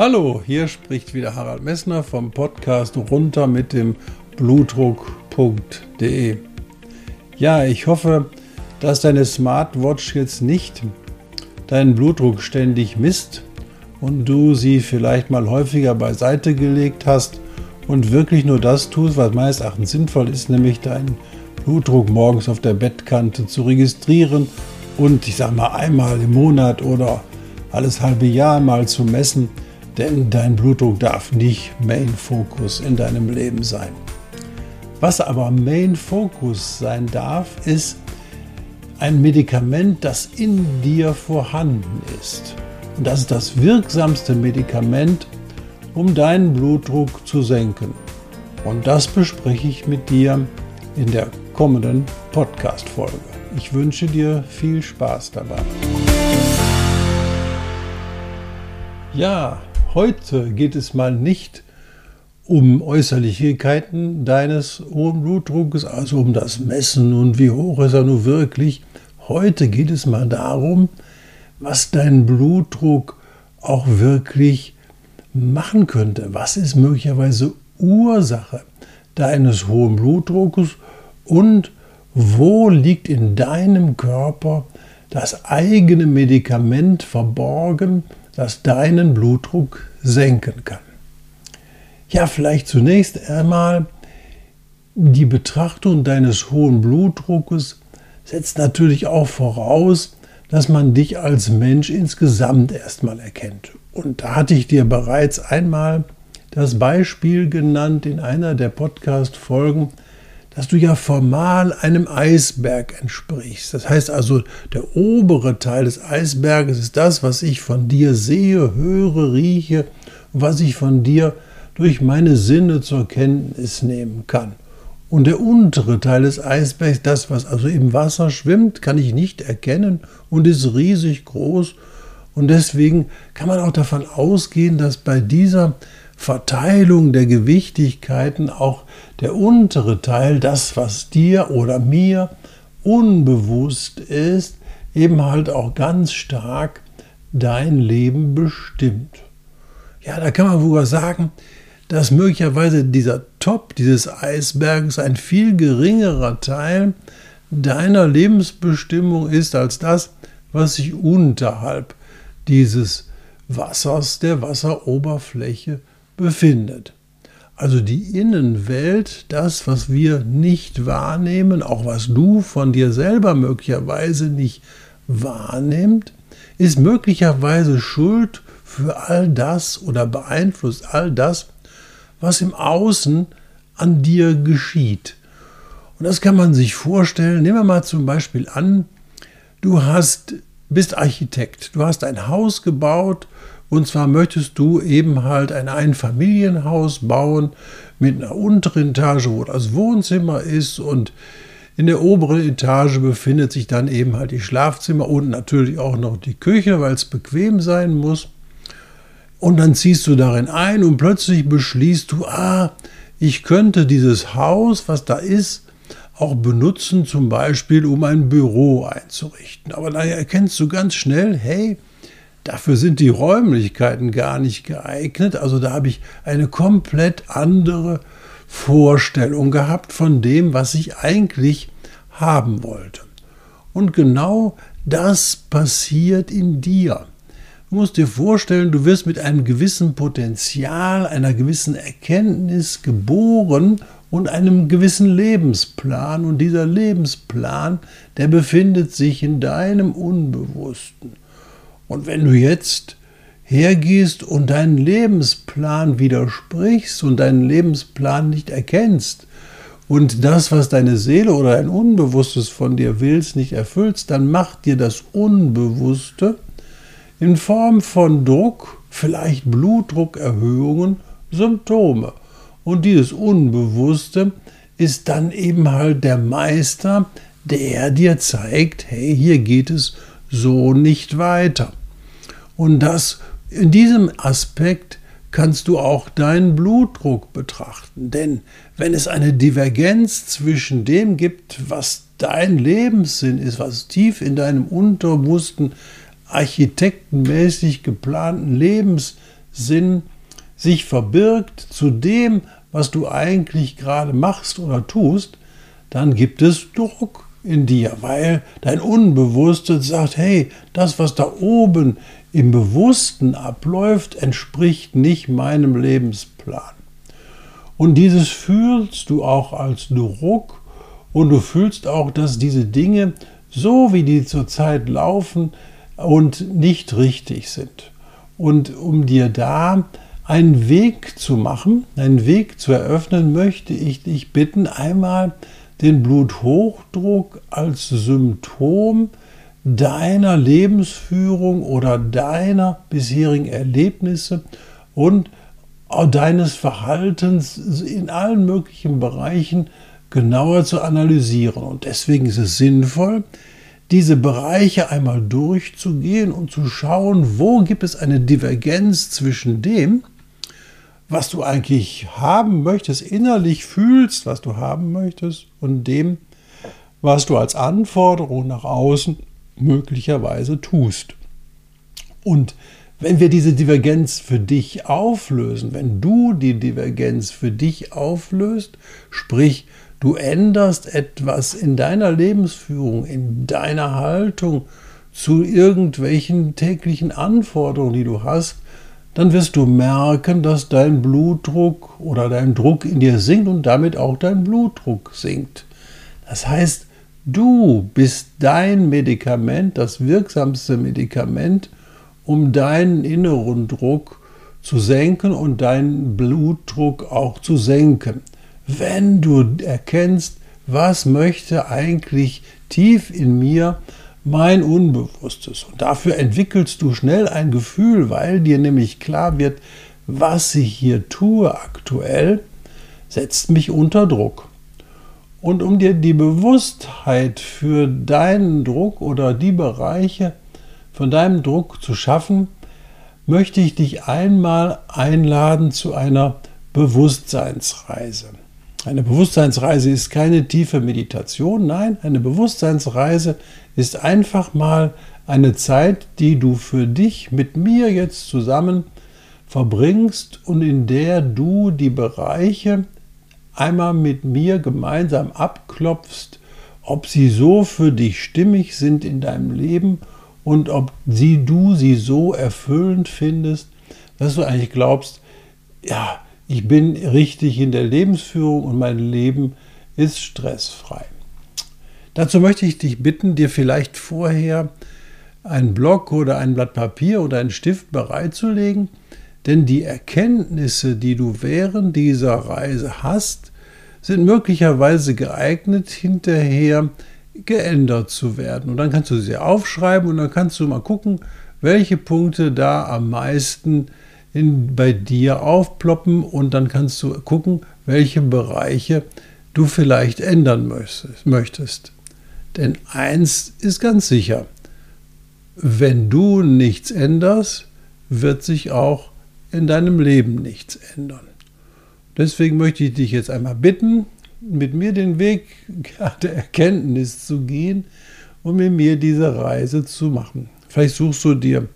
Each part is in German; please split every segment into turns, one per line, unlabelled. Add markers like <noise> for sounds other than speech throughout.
Hallo, hier spricht wieder Harald Messner vom Podcast runter mit dem Blutdruck.de. Ja, ich hoffe, dass deine Smartwatch jetzt nicht deinen Blutdruck ständig misst und du sie vielleicht mal häufiger beiseite gelegt hast und wirklich nur das tust, was meines Erachtens sinnvoll ist, nämlich deinen Blutdruck morgens auf der Bettkante zu registrieren und ich sag mal einmal im Monat oder alles halbe Jahr mal zu messen denn dein Blutdruck darf nicht Main Focus in deinem Leben sein. Was aber Main Focus sein darf, ist ein Medikament, das in dir vorhanden ist. Und das ist das wirksamste Medikament, um deinen Blutdruck zu senken. Und das bespreche ich mit dir in der kommenden Podcast-Folge. Ich wünsche dir viel Spaß dabei. Ja, Heute geht es mal nicht um Äußerlichkeiten deines hohen Blutdruckes, also um das Messen und wie hoch ist er nun wirklich. Heute geht es mal darum, was dein Blutdruck auch wirklich machen könnte. Was ist möglicherweise Ursache deines hohen Blutdruckes und wo liegt in deinem Körper das eigene Medikament verborgen, das deinen Blutdruck senken kann. Ja, vielleicht zunächst einmal die Betrachtung deines hohen Blutdruckes setzt natürlich auch voraus, dass man dich als Mensch insgesamt erstmal erkennt. Und da hatte ich dir bereits einmal das Beispiel genannt in einer der Podcast-Folgen, dass du ja formal einem Eisberg entsprichst. Das heißt also, der obere Teil des Eisberges ist das, was ich von dir sehe, höre, rieche was ich von dir durch meine Sinne zur Kenntnis nehmen kann. Und der untere Teil des Eisbergs, das, was also im Wasser schwimmt, kann ich nicht erkennen und ist riesig groß. Und deswegen kann man auch davon ausgehen, dass bei dieser Verteilung der Gewichtigkeiten auch der untere Teil, das, was dir oder mir unbewusst ist, eben halt auch ganz stark dein Leben bestimmt. Ja, da kann man sogar sagen, dass möglicherweise dieser Top dieses Eisbergs ein viel geringerer Teil deiner Lebensbestimmung ist als das, was sich unterhalb dieses Wassers, der Wasseroberfläche befindet. Also die Innenwelt, das, was wir nicht wahrnehmen, auch was du von dir selber möglicherweise nicht wahrnimmst, ist möglicherweise schuld für all das oder beeinflusst all das, was im Außen an dir geschieht. Und das kann man sich vorstellen. Nehmen wir mal zum Beispiel an, du hast, bist Architekt, du hast ein Haus gebaut und zwar möchtest du eben halt ein Einfamilienhaus bauen mit einer unteren Etage, wo das Wohnzimmer ist und in der oberen Etage befindet sich dann eben halt die Schlafzimmer und natürlich auch noch die Küche, weil es bequem sein muss. Und dann ziehst du darin ein und plötzlich beschließt du, ah, ich könnte dieses Haus, was da ist, auch benutzen, zum Beispiel um ein Büro einzurichten. Aber da erkennst du ganz schnell, hey, Dafür sind die Räumlichkeiten gar nicht geeignet. Also da habe ich eine komplett andere Vorstellung gehabt von dem, was ich eigentlich haben wollte. Und genau das passiert in dir. Du musst dir vorstellen, du wirst mit einem gewissen Potenzial, einer gewissen Erkenntnis geboren und einem gewissen Lebensplan. Und dieser Lebensplan, der befindet sich in deinem Unbewussten. Und wenn du jetzt hergehst und deinen Lebensplan widersprichst und deinen Lebensplan nicht erkennst und das, was deine Seele oder ein Unbewusstes von dir willst, nicht erfüllst, dann macht dir das Unbewusste in Form von Druck, vielleicht Blutdruckerhöhungen, Symptome. Und dieses Unbewusste ist dann eben halt der Meister, der dir zeigt, hey, hier geht es so nicht weiter. Und das in diesem Aspekt kannst du auch deinen Blutdruck betrachten. Denn wenn es eine Divergenz zwischen dem gibt, was dein Lebenssinn ist, was tief in deinem unterbewussten, architektenmäßig geplanten Lebenssinn sich verbirgt, zu dem, was du eigentlich gerade machst oder tust, dann gibt es Druck in dir, weil dein Unbewusstes sagt, hey, das, was da oben im Bewussten abläuft, entspricht nicht meinem Lebensplan. Und dieses fühlst du auch als Druck und du fühlst auch, dass diese Dinge, so wie die zurzeit laufen und nicht richtig sind. Und um dir da einen Weg zu machen, einen Weg zu eröffnen, möchte ich dich bitten, einmal den Bluthochdruck als Symptom deiner Lebensführung oder deiner bisherigen Erlebnisse und deines Verhaltens in allen möglichen Bereichen genauer zu analysieren. Und deswegen ist es sinnvoll, diese Bereiche einmal durchzugehen und zu schauen, wo gibt es eine Divergenz zwischen dem, was du eigentlich haben möchtest, innerlich fühlst, was du haben möchtest, und dem, was du als Anforderung nach außen möglicherweise tust. Und wenn wir diese Divergenz für dich auflösen, wenn du die Divergenz für dich auflöst, sprich du änderst etwas in deiner Lebensführung, in deiner Haltung zu irgendwelchen täglichen Anforderungen, die du hast, dann wirst du merken, dass dein Blutdruck oder dein Druck in dir sinkt und damit auch dein Blutdruck sinkt. Das heißt, Du bist dein Medikament, das wirksamste Medikament, um deinen inneren Druck zu senken und deinen Blutdruck auch zu senken. Wenn du erkennst, was möchte eigentlich tief in mir mein Unbewusstes. Und dafür entwickelst du schnell ein Gefühl, weil dir nämlich klar wird, was ich hier tue aktuell, setzt mich unter Druck. Und um dir die Bewusstheit für deinen Druck oder die Bereiche von deinem Druck zu schaffen, möchte ich dich einmal einladen zu einer Bewusstseinsreise. Eine Bewusstseinsreise ist keine tiefe Meditation, nein, eine Bewusstseinsreise ist einfach mal eine Zeit, die du für dich mit mir jetzt zusammen verbringst und in der du die Bereiche einmal mit mir gemeinsam abklopfst, ob sie so für dich stimmig sind in deinem Leben und ob sie, du sie so erfüllend findest, dass du eigentlich glaubst, ja, ich bin richtig in der Lebensführung und mein Leben ist stressfrei. Dazu möchte ich dich bitten, dir vielleicht vorher einen Block oder ein Blatt Papier oder einen Stift bereitzulegen denn die Erkenntnisse, die du während dieser Reise hast, sind möglicherweise geeignet, hinterher geändert zu werden. Und dann kannst du sie aufschreiben und dann kannst du mal gucken, welche Punkte da am meisten in, bei dir aufploppen und dann kannst du gucken, welche Bereiche du vielleicht ändern möchtest. Denn eins ist ganz sicher, wenn du nichts änderst, wird sich auch in deinem Leben nichts ändern. Deswegen möchte ich dich jetzt einmal bitten, mit mir den Weg <laughs> der Erkenntnis zu gehen und mit mir diese Reise zu machen. Vielleicht suchst du dir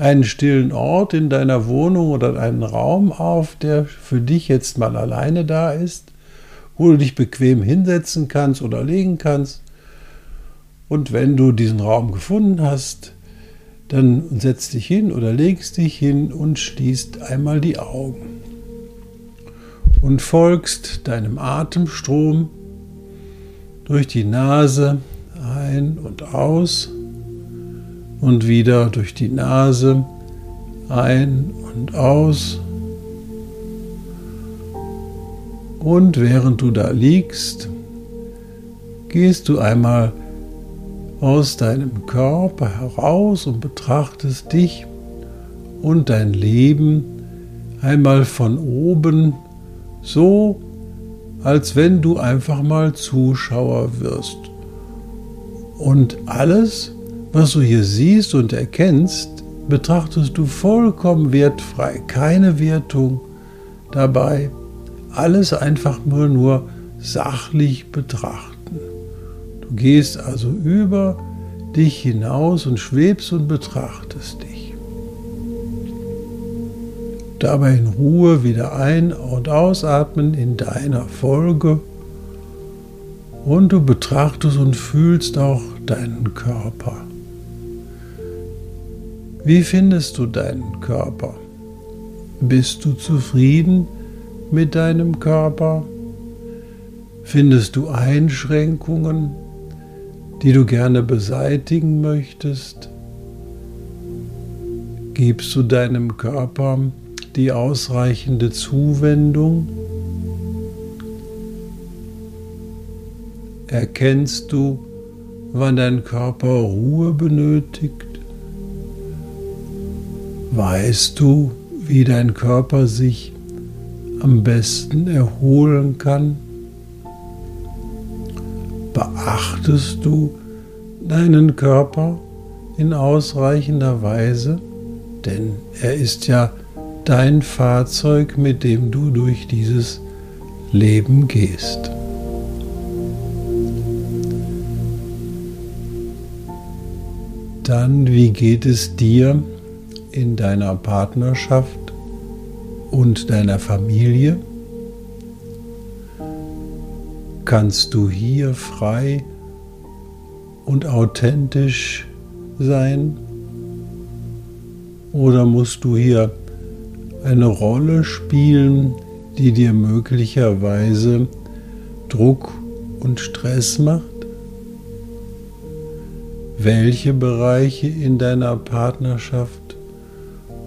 einen stillen Ort in deiner Wohnung oder einen Raum auf, der für dich jetzt mal alleine da ist, wo du dich bequem hinsetzen kannst oder legen kannst. Und wenn du diesen Raum gefunden hast, dann setzt dich hin oder legst dich hin und schließt einmal die Augen und folgst deinem Atemstrom durch die Nase ein und aus und wieder durch die Nase ein und aus. Und während du da liegst, gehst du einmal aus deinem Körper heraus und betrachtest dich und dein Leben einmal von oben so als wenn du einfach mal Zuschauer wirst. Und alles, was du hier siehst und erkennst, betrachtest du vollkommen wertfrei, keine Wertung dabei, alles einfach nur, nur sachlich betrachten. Du gehst also über dich hinaus und schwebst und betrachtest dich. Dabei in Ruhe wieder ein- und ausatmen in deiner Folge und du betrachtest und fühlst auch deinen Körper. Wie findest du deinen Körper? Bist du zufrieden mit deinem Körper? Findest du Einschränkungen, die du gerne beseitigen möchtest? Gibst du deinem Körper die ausreichende Zuwendung? Erkennst du, wann dein Körper Ruhe benötigt? Weißt du, wie dein Körper sich am besten erholen kann? Beachtest du deinen Körper in ausreichender Weise? Denn er ist ja dein Fahrzeug, mit dem du durch dieses Leben gehst. Dann, wie geht es dir in deiner Partnerschaft und deiner Familie? Kannst du hier frei und authentisch sein? Oder musst du hier eine Rolle spielen, die dir möglicherweise Druck und Stress macht? Welche Bereiche in deiner Partnerschaft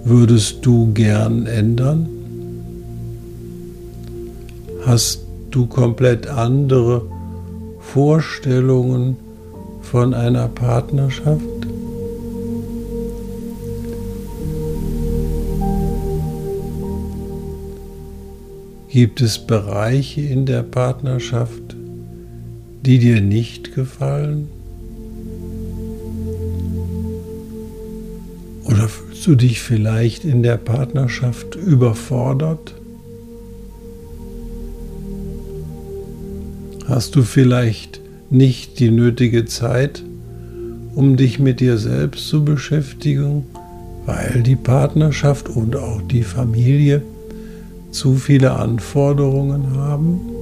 würdest du gern ändern? Hast du komplett andere Vorstellungen von einer Partnerschaft? Gibt es Bereiche in der Partnerschaft, die dir nicht gefallen? Fühlst du dich vielleicht in der Partnerschaft überfordert? Hast du vielleicht nicht die nötige Zeit, um dich mit dir selbst zu beschäftigen, weil die Partnerschaft und auch die Familie zu viele Anforderungen haben?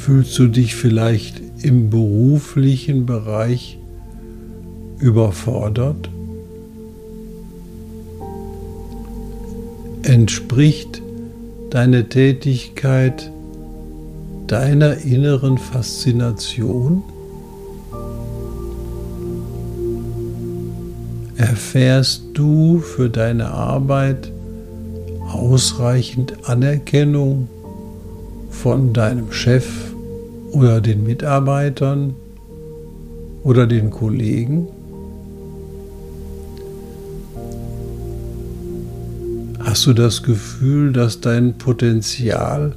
Fühlst du dich vielleicht im beruflichen Bereich überfordert? Entspricht deine Tätigkeit deiner inneren Faszination? Erfährst du für deine Arbeit ausreichend Anerkennung von deinem Chef oder den Mitarbeitern oder den Kollegen? Hast du das Gefühl, dass dein Potenzial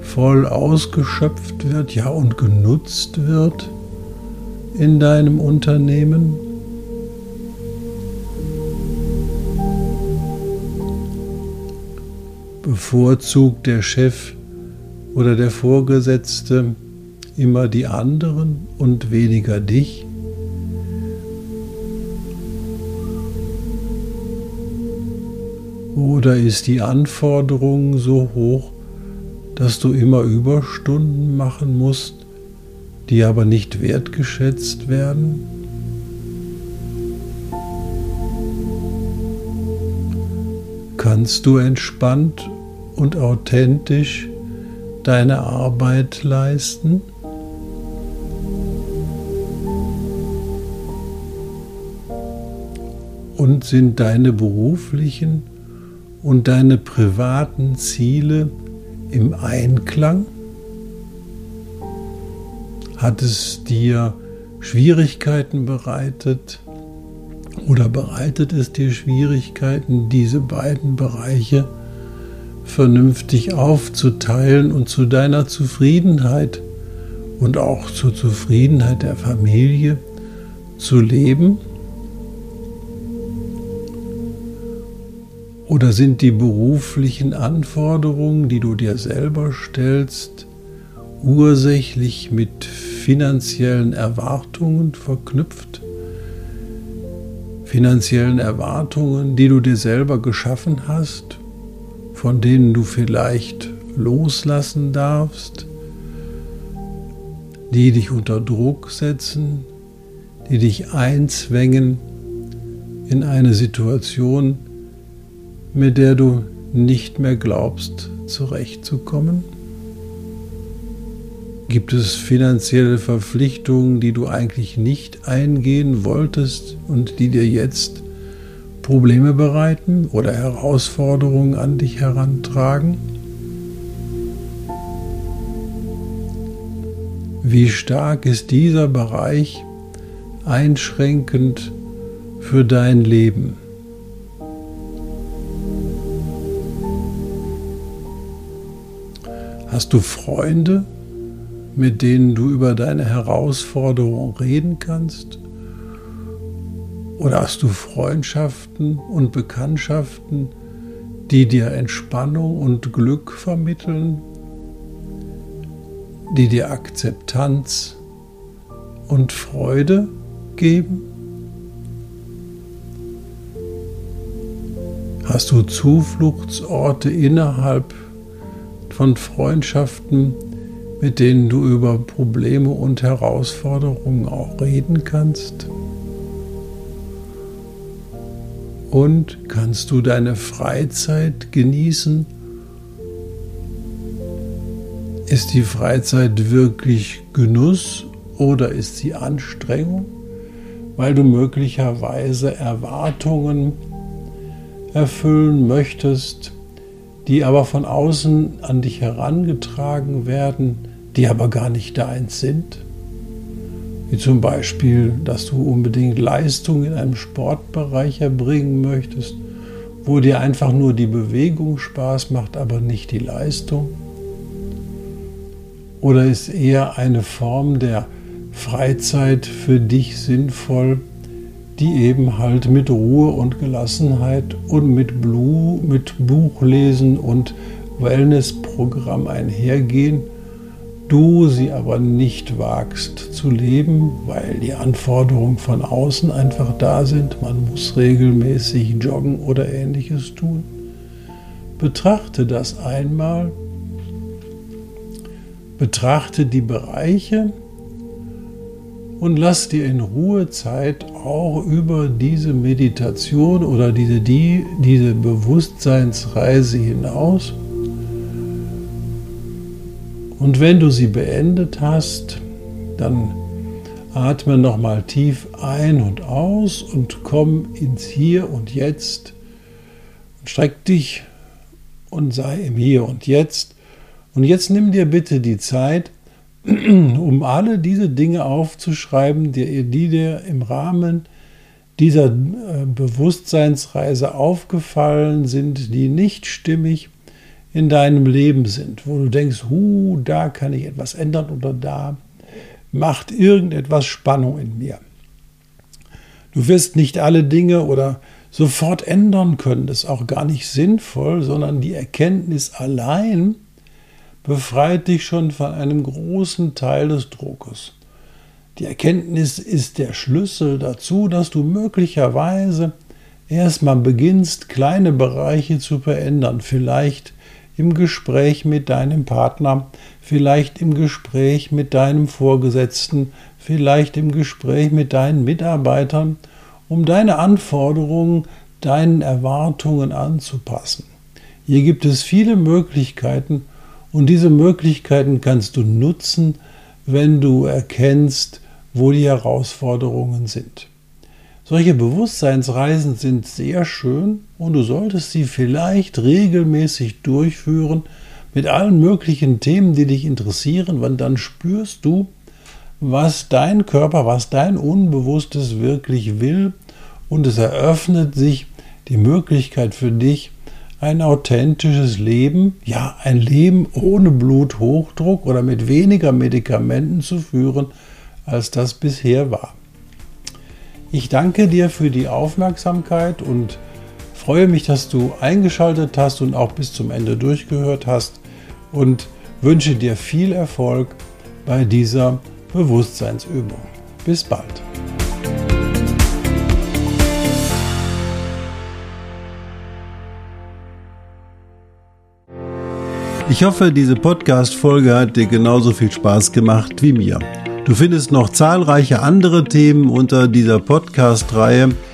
voll ausgeschöpft wird, ja und genutzt wird in deinem Unternehmen? bevorzugt der Chef oder der Vorgesetzte immer die anderen und weniger dich? Oder ist die Anforderung so hoch, dass du immer Überstunden machen musst, die aber nicht wertgeschätzt werden? Kannst du entspannt und authentisch deine Arbeit leisten? Und sind deine beruflichen und deine privaten Ziele im Einklang? Hat es dir Schwierigkeiten bereitet oder bereitet es dir Schwierigkeiten, diese beiden Bereiche vernünftig aufzuteilen und zu deiner Zufriedenheit und auch zur Zufriedenheit der Familie zu leben? Oder sind die beruflichen Anforderungen, die du dir selber stellst, ursächlich mit finanziellen Erwartungen verknüpft? Finanziellen Erwartungen, die du dir selber geschaffen hast, von denen du vielleicht loslassen darfst, die dich unter Druck setzen, die dich einzwängen in eine Situation, mit der du nicht mehr glaubst, zurechtzukommen? Gibt es finanzielle Verpflichtungen, die du eigentlich nicht eingehen wolltest und die dir jetzt Probleme bereiten oder Herausforderungen an dich herantragen? Wie stark ist dieser Bereich einschränkend für dein Leben? Hast du Freunde, mit denen du über deine Herausforderung reden kannst? Oder hast du Freundschaften und Bekanntschaften, die dir Entspannung und Glück vermitteln, die dir Akzeptanz und Freude geben? Hast du Zufluchtsorte innerhalb von Freundschaften, mit denen du über Probleme und Herausforderungen auch reden kannst? Und kannst du deine Freizeit genießen? Ist die Freizeit wirklich Genuss oder ist sie Anstrengung, weil du möglicherweise Erwartungen erfüllen möchtest, die aber von außen an dich herangetragen werden, die aber gar nicht deins sind. Wie zum Beispiel, dass du unbedingt Leistung in einem Sportbereich erbringen möchtest, wo dir einfach nur die Bewegung Spaß macht, aber nicht die Leistung. Oder ist eher eine Form der Freizeit für dich sinnvoll, die eben halt mit Ruhe und Gelassenheit und mit, Blue, mit Buchlesen und Wellnessprogramm einhergehen, du sie aber nicht wagst zu leben, weil die Anforderungen von außen einfach da sind, man muss regelmäßig joggen oder ähnliches tun. Betrachte das einmal, betrachte die Bereiche, und lass dir in Ruhe Zeit, auch über diese Meditation oder diese, die, diese Bewusstseinsreise hinaus. Und wenn du sie beendet hast, dann atme nochmal tief ein und aus und komm ins Hier und Jetzt. Streck dich und sei im Hier und Jetzt. Und jetzt nimm dir bitte die Zeit, <clears throat> um alle diese Dinge aufzuschreiben, die, die dir im Rahmen dieser äh, Bewusstseinsreise aufgefallen sind, die nicht stimmig in deinem Leben sind, wo du denkst, hu, da kann ich etwas ändern oder da macht irgendetwas Spannung in mir. Du wirst nicht alle Dinge oder sofort ändern können, das ist auch gar nicht sinnvoll, sondern die Erkenntnis allein befreit dich schon von einem großen Teil des Druckes. Die Erkenntnis ist der Schlüssel dazu, dass du möglicherweise erstmal beginnst, kleine Bereiche zu verändern. Vielleicht im Gespräch mit deinem Partner, vielleicht im Gespräch mit deinem Vorgesetzten, vielleicht im Gespräch mit deinen Mitarbeitern, um deine Anforderungen deinen Erwartungen anzupassen. Hier gibt es viele Möglichkeiten, und diese Möglichkeiten kannst du nutzen, wenn du erkennst, wo die Herausforderungen sind. Solche Bewusstseinsreisen sind sehr schön und du solltest sie vielleicht regelmäßig durchführen mit allen möglichen Themen, die dich interessieren, weil dann spürst du, was dein Körper, was dein Unbewusstes wirklich will und es eröffnet sich die Möglichkeit für dich, ein authentisches Leben, ja ein Leben ohne Bluthochdruck oder mit weniger Medikamenten zu führen, als das bisher war. Ich danke dir für die Aufmerksamkeit und freue mich, dass du eingeschaltet hast und auch bis zum Ende durchgehört hast und wünsche dir viel Erfolg bei dieser Bewusstseinsübung. Bis bald. Ich hoffe, diese Podcast-Folge hat dir genauso viel Spaß gemacht wie mir. Du findest noch zahlreiche andere Themen unter dieser Podcast-Reihe,